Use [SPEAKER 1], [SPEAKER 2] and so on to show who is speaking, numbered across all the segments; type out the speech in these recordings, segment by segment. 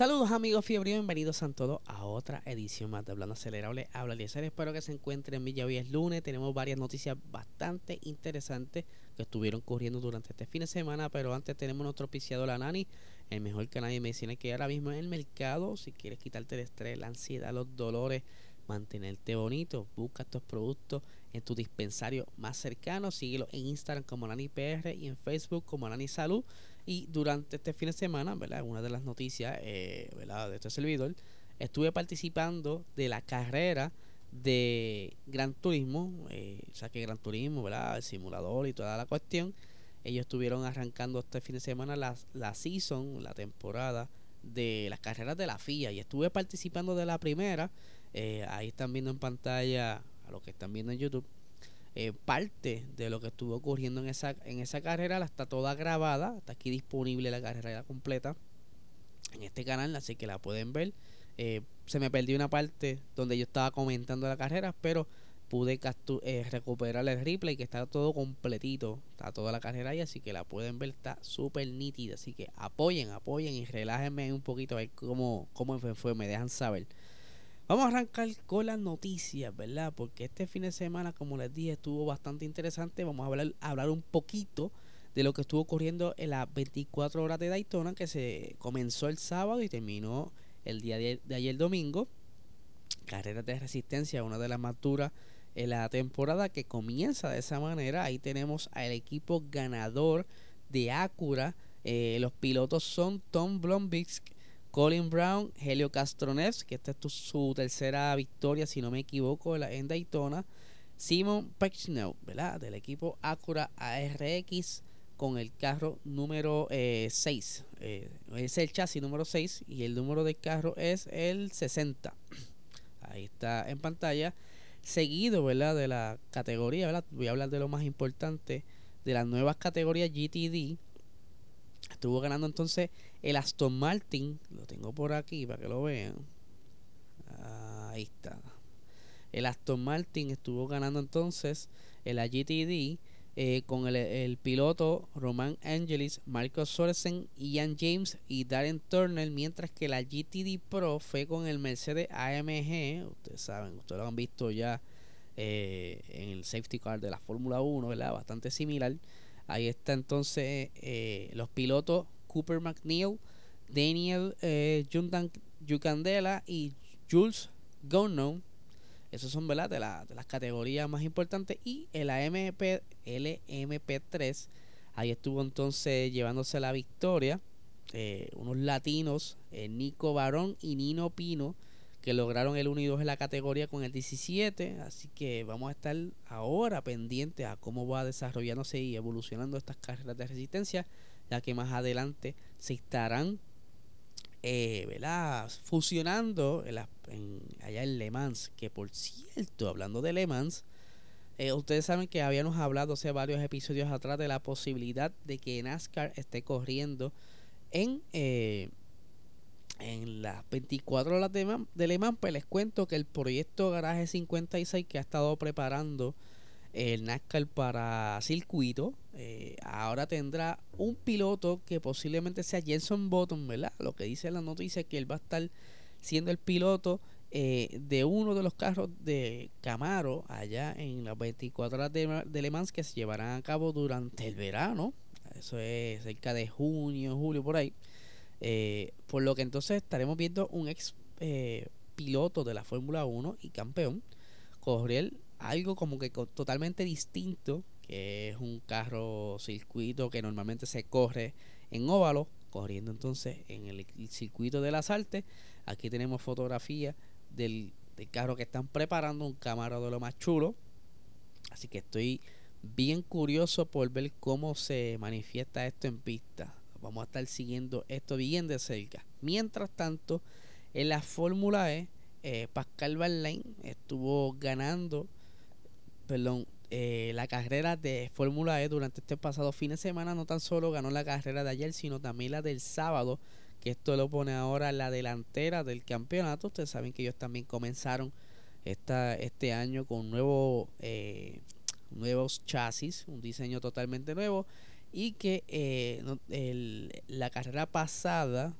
[SPEAKER 1] Saludos amigos fiebre, bienvenidos a todos a otra edición más de Hablando Acelerable. Habla Eliezer, espero que se encuentren bien. Ya hoy es lunes, tenemos varias noticias bastante interesantes que estuvieron corriendo durante este fin de semana, pero antes tenemos nuestro auspiciador La Nani, el mejor canal de medicina que ahora mismo en el mercado. Si quieres quitarte el estrés, la ansiedad, los dolores, mantenerte bonito, busca estos productos en tu dispensario más cercano. Síguelo en Instagram como NaniPR y en Facebook como Nani Salud. Y durante este fin de semana, ¿verdad? Una de las noticias, eh, ¿verdad? De este servidor, estuve participando de la carrera de Gran Turismo, eh, o sea que Gran Turismo, ¿verdad? El simulador y toda la cuestión. Ellos estuvieron arrancando este fin de semana la, la season, la temporada de las carreras de la FIA y estuve participando de la primera. Eh, ahí están viendo en pantalla, a lo que están viendo en YouTube, eh, parte de lo que estuvo ocurriendo en esa, en esa carrera la está toda grabada, está aquí disponible la carrera completa en este canal, así que la pueden ver. Eh, se me perdió una parte donde yo estaba comentando la carrera, pero pude eh, recuperar el replay que está todo completito, está toda la carrera ahí, así que la pueden ver, está súper nítida, así que apoyen, apoyen y relájenme un poquito a ver cómo, cómo fue, me dejan saber. Vamos a arrancar con las noticias, ¿verdad? Porque este fin de semana, como les dije, estuvo bastante interesante. Vamos a hablar, hablar un poquito de lo que estuvo ocurriendo en las 24 horas de Daytona, que se comenzó el sábado y terminó el día de, ayer domingo. Carreras de resistencia, una de las más duras en la temporada que comienza de esa manera. Ahí tenemos al equipo ganador de Acura. Eh, los pilotos son Tom Blombisk Colin Brown, Helio Castroneves, que esta es su tercera victoria, si no me equivoco, en Daytona. Simon Pechneau, ¿verdad? Del equipo Acura ARX con el carro número 6. Eh, eh, es el chasis número 6 y el número del carro es el 60. Ahí está en pantalla. Seguido, ¿verdad? De la categoría, ¿verdad? Voy a hablar de lo más importante de las nuevas categorías GTD Estuvo ganando entonces el Aston Martin. Lo tengo por aquí para que lo vean. Ahí está. El Aston Martin estuvo ganando entonces el GTD eh, con el, piloto Roman Angelis, Marcos Sorensen, Ian James y Darren Turner, mientras que la GTD Pro fue con el Mercedes AMG, ustedes saben, ustedes lo han visto ya eh, en el safety car de la Fórmula 1, ¿verdad? Bastante similar. Ahí está entonces eh, los pilotos Cooper McNeil, Daniel eh, Yucandela y Jules Gounon. Esos son ¿verdad? De, la, las categorías más importantes. Y el AMP, LMP3, ahí estuvo entonces llevándose la victoria. Eh, unos latinos, eh, Nico Barón y Nino Pino que lograron el 1 y 2 en la categoría con el 17. Así que vamos a estar ahora pendientes a cómo va desarrollándose y evolucionando estas carreras de resistencia, ya que más adelante se estarán eh, fusionando allá en Le Mans. Que por cierto, hablando de Le Mans, eh, ustedes saben que habíamos hablado hace varios episodios atrás de la posibilidad de que NASCAR esté corriendo en. Eh, en las 24 horas de, de Le Mans, pues les cuento que el proyecto Garaje 56 que ha estado preparando el NASCAR para circuito, eh, ahora tendrá un piloto que posiblemente sea Jenson Button, ¿verdad? Lo que dice la noticia es que él va a estar siendo el piloto eh, de uno de los carros de Camaro allá en las 24 horas de, de Le Mans que se llevarán a cabo durante el verano. Eso es cerca de junio, julio, por ahí. Eh, por lo que entonces estaremos viendo un ex eh, piloto de la Fórmula 1 y campeón correr algo como que totalmente distinto, que es un carro circuito que normalmente se corre en óvalo, corriendo entonces en el, circuito de las artes. Aquí tenemos fotografía del, del, carro que están preparando, un Camaro de lo más chulo. Así que estoy bien curioso por ver cómo se manifiesta esto en pista vamos a estar siguiendo esto bien de cerca. Mientras tanto, en la Fórmula E, eh, Pascal Verlaine estuvo ganando, perdón, eh, la carrera de Fórmula E durante este pasado fin de semana. No tan solo ganó la carrera de ayer, sino también la del sábado, que esto lo pone ahora la delantera del campeonato. Ustedes saben que ellos también comenzaron esta, este año con nuevo, eh, nuevos chasis, un diseño totalmente nuevo. Y que eh, la carrera pasada,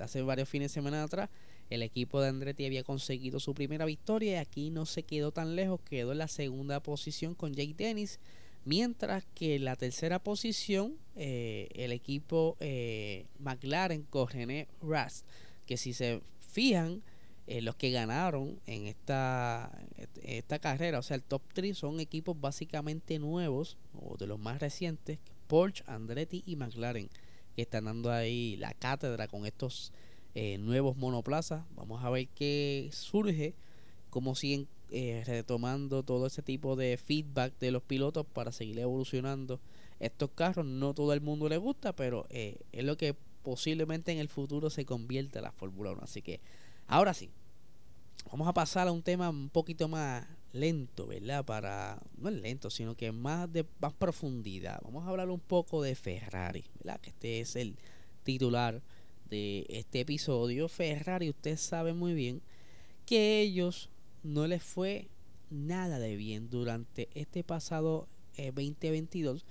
[SPEAKER 1] hace varios fines de semana atrás, el equipo de Andretti había conseguido su primera victoria y aquí no se quedó tan lejos, quedó en la segunda posición con Jake Dennis. Mientras que en la tercera posición, eh, el equipo eh, McLaren con René Rast, que si se fijan, eh, los que ganaron en esta, esta carrera, o sea, el top 3 son equipos básicamente nuevos o de los más recientes, Porsche, Andretti y McLaren, que están dando ahí la cátedra con estos eh, nuevos monoplazas. Vamos a ver qué surge, cómo siguen eh, retomando todo ese tipo de feedback de los pilotos para seguir evolucionando estos carros. No todo el mundo le gusta, pero eh, es lo que posiblemente en el futuro se convierte a la Fórmula 1. Así que ahora sí, vamos a pasar a un tema un poquito más lento, ¿verdad? Para no es lento, sino que más de más profundidad. Vamos a hablar un poco de Ferrari, ¿verdad? Que este es el titular de este episodio, Ferrari, usted sabe muy bien que ellos no les fue nada de bien durante este pasado 2022 eh,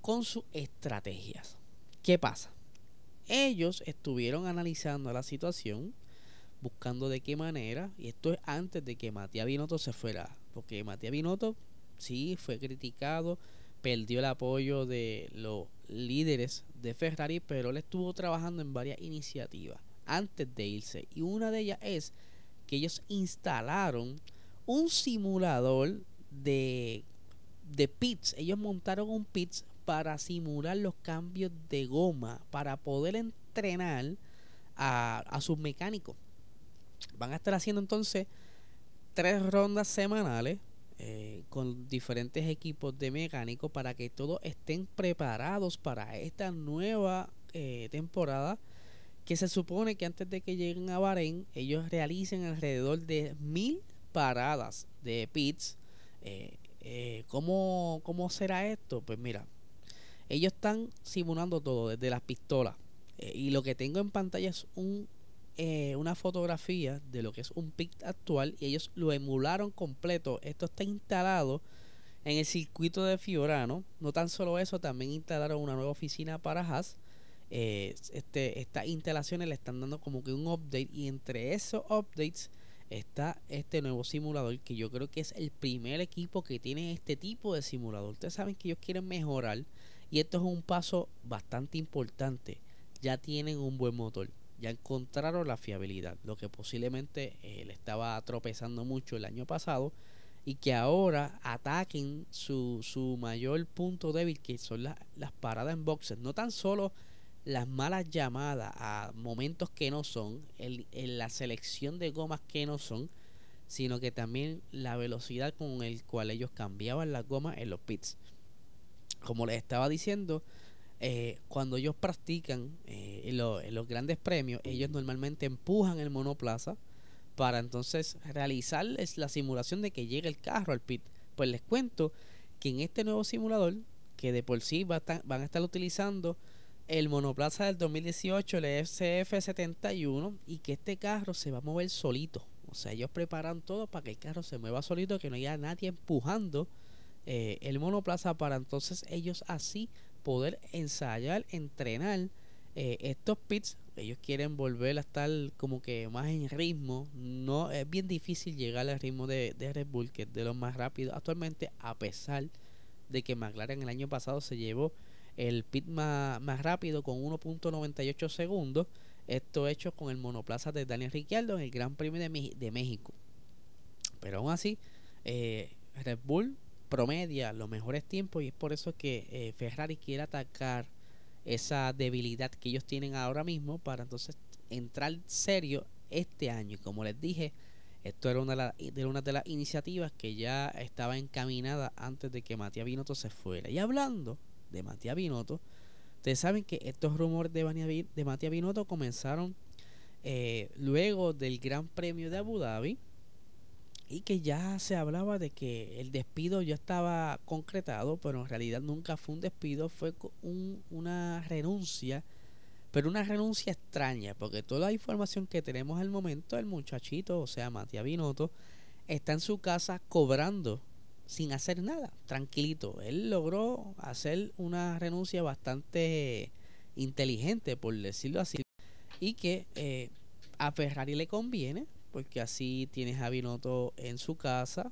[SPEAKER 1] con sus estrategias. ¿Qué pasa? Ellos estuvieron analizando la situación, buscando de qué manera, y esto es antes de que Matías Binotto se fuera, porque Matías Binotto sí fue criticado, perdió el apoyo de los líderes de Ferrari, pero él estuvo trabajando en varias iniciativas antes de irse. Y una de ellas es que ellos instalaron un simulador de, de pits. Ellos montaron un pits para simular los cambios de goma, para poder entrenar a, a sus mecánicos. Van a estar haciendo entonces tres rondas semanales eh, con diferentes equipos de mecánicos para que todos estén preparados para esta nueva eh, temporada que se supone que antes de que lleguen a Bahrein ellos realicen alrededor de mil paradas de pits eh, eh ¿cómo, ¿cómo será esto? pues mira ellos están simulando todo desde las pistolas y lo que tengo en pantalla es un eh, una fotografía de lo que es un PIC actual y ellos lo emularon completo. Esto está instalado en el circuito de Fiorano. No tan solo eso, también instalaron una nueva oficina para Haas. Eh, este, estas instalaciones le están dando como que un update y entre esos updates está este nuevo simulador que yo creo que es el primer equipo que tiene este tipo de simulador. Ustedes saben que ellos quieren mejorar y esto es un paso bastante importante. Ya tienen un buen motor ya encontraron la fiabilidad, lo que posiblemente eh, le estaba tropezando mucho el año pasado y que ahora ataquen su, su mayor punto débil, que son las paradas en boxes, no tan solo las malas llamadas a momentos que no son, el, la selección de gomas que no son, sino que también la velocidad con el cual ellos cambiaban las gomas en los pits. Como les estaba diciendo, eh, cuando ellos practican eh, los grandes premios, ellos normalmente empujan el monoplaza para entonces realizar la simulación de que llegue el carro al pit. Pues les cuento que en este nuevo simulador, que de por sí van a estar utilizando el monoplaza del 2018, el SF71, y que este carro se va a mover solito. O sea, ellos preparan todo para que el carro se mueva solito, que no haya nadie empujando eh, el monoplaza para entonces ellos así poder ensayar, entrenar eh, estos pits. Ellos quieren volver a estar como que más en ritmo. No es bien difícil llegar al ritmo de, Red Bull, que es de los más rápidos actualmente, a pesar de que McLaren el año pasado se llevó el pit más, rápido con 1.98 segundos. Esto hecho con el monoplaza de Daniel Ricciardo en el Gran Premio de, de México. Pero aún así, eh, Red Bull promedia los mejores tiempos y es por eso que eh, Ferrari quiere atacar esa debilidad que ellos tienen ahora mismo para entonces entrar serio este año. Y como les dije, esto era una de, una de las iniciativas que ya estaba encaminada antes de que Matías Binotto se fuera. Y hablando de Matías Binotto, Ustedes saben que estos rumores de, de Matías Binotto comenzaron eh, luego del Gran Premio de Abu Dhabi y que ya se hablaba de que el despido ya estaba concretado, pero en realidad nunca fue un despido, fue una renuncia, pero una renuncia extraña, porque toda la información que tenemos al momento, el muchachito, o sea, Matías Binotto, está en su casa cobrando sin hacer nada, tranquilito. Él logró hacer una renuncia bastante inteligente, por decirlo así, y que eh, a Ferrari le conviene, porque así tienes a Binotto en su casa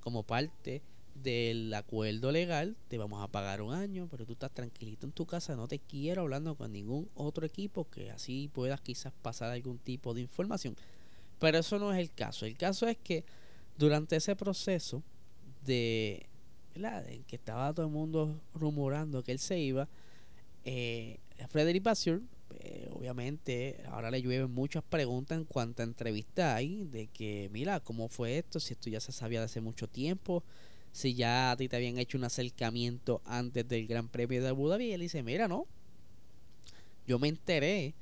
[SPEAKER 1] como parte del acuerdo legal, te vamos a pagar un año, pero tú estás tranquilito en tu casa, no te quiero hablando con ningún otro equipo que así puedas quizás pasar algún tipo de información. Pero eso no es el caso. El caso es que durante ese proceso de, en que estaba todo el mundo rumorando que él se iba, eh, Frederick Bassur, eh, obviamente, ahora le llueven muchas preguntas en cuanto a entrevistas hay, de que, mira, ¿cómo fue esto? Si esto ya se sabía de hace mucho tiempo, si ya a ti te habían hecho un acercamiento antes del Gran Premio de Abu Dhabi, y él dice, mira, no, yo me enteré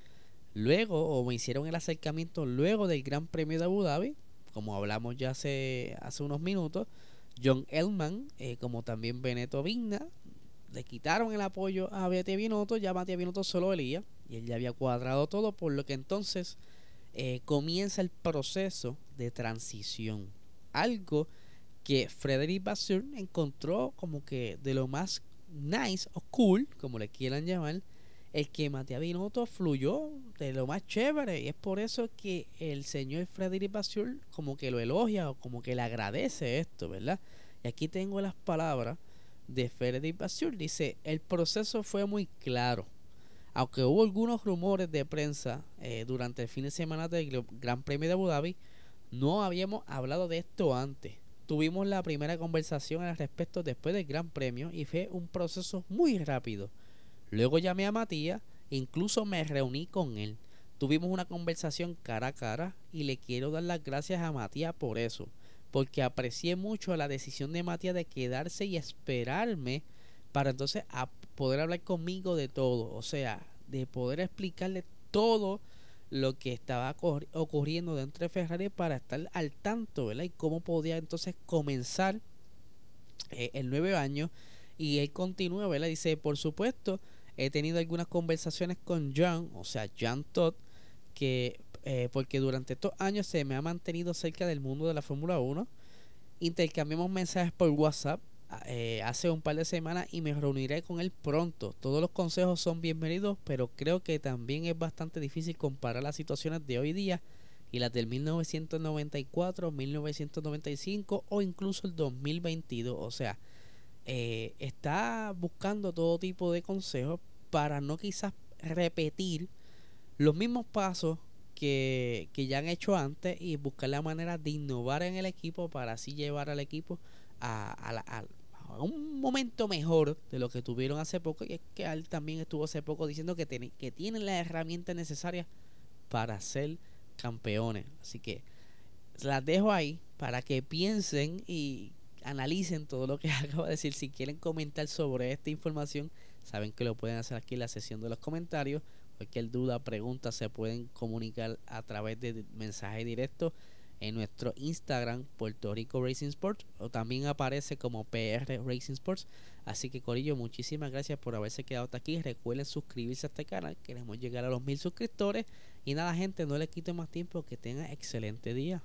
[SPEAKER 1] luego, o me hicieron el acercamiento luego del Gran Premio de Abu Dhabi, como hablamos ya hace, hace unos minutos, John Elman, eh, como también Beneto Vigna, le quitaron el apoyo a Matías Binotto, ya Matías Binotto solo elía y él ya había cuadrado todo, por lo que entonces eh, comienza el proceso de transición. Algo que Frederick Bassur encontró como que de lo más nice o cool, como le quieran llamar, el que Matías Binotto fluyó de lo más chévere y es por eso que el señor Frederick Bassur como que lo elogia o como que le agradece esto, ¿verdad? Y aquí tengo las palabras de Frederick Bassur. Dice, el proceso fue muy claro. Aunque hubo algunos rumores de prensa eh, durante el fin de semana del Gran Premio de Abu Dhabi, no habíamos hablado de esto antes. Tuvimos la primera conversación al respecto después del Gran Premio y fue un proceso muy rápido. Luego llamé a Matías, incluso me reuní con él. Tuvimos una conversación cara a cara y le quiero dar las gracias a Matías por eso porque aprecié mucho la decisión de Matías de quedarse y esperarme para entonces poder hablar conmigo de todo, o sea, de poder explicarle todo lo que estaba ocurriendo dentro de Ferrari para estar al tanto, ¿verdad? Y cómo podía entonces comenzar eh, el nuevo año. Y él continúa, ¿verdad? Dice, por supuesto, he tenido algunas conversaciones con John, o sea, John Todd, que eh, porque durante estos años se me ha mantenido cerca del mundo de la Fórmula 1. Intercambiamos mensajes por WhatsApp eh, hace un par de semanas y me reuniré con él pronto. Todos los consejos son bienvenidos, pero creo que también es bastante difícil comparar las situaciones de hoy día y las del 1994, 1995 o incluso el 2022. O sea, eh, está buscando todo tipo de consejos para no quizás repetir los mismos pasos que, ya han hecho antes y buscar la manera de innovar en el equipo para así llevar al equipo a, a, un momento mejor de lo que tuvieron hace poco. Y es que él también estuvo hace poco diciendo que, que tienen las herramientas necesarias para ser campeones. Así que las dejo ahí para que piensen y analicen todo lo que acabo de decir. Si quieren comentar sobre esta información, saben que lo pueden hacer aquí en la sesión de los comentarios. Cualquier duda, pregunta se pueden comunicar a través de mensaje directo en nuestro Instagram Puerto Rico Racing Sports o también aparece como PR Racing Sports. Así que Corillo, muchísimas gracias por haberse quedado hasta aquí. Recuerden suscribirse a este canal. Queremos llegar a los mil suscriptores. Y nada, gente, no les quite más tiempo. Que tengan excelente día.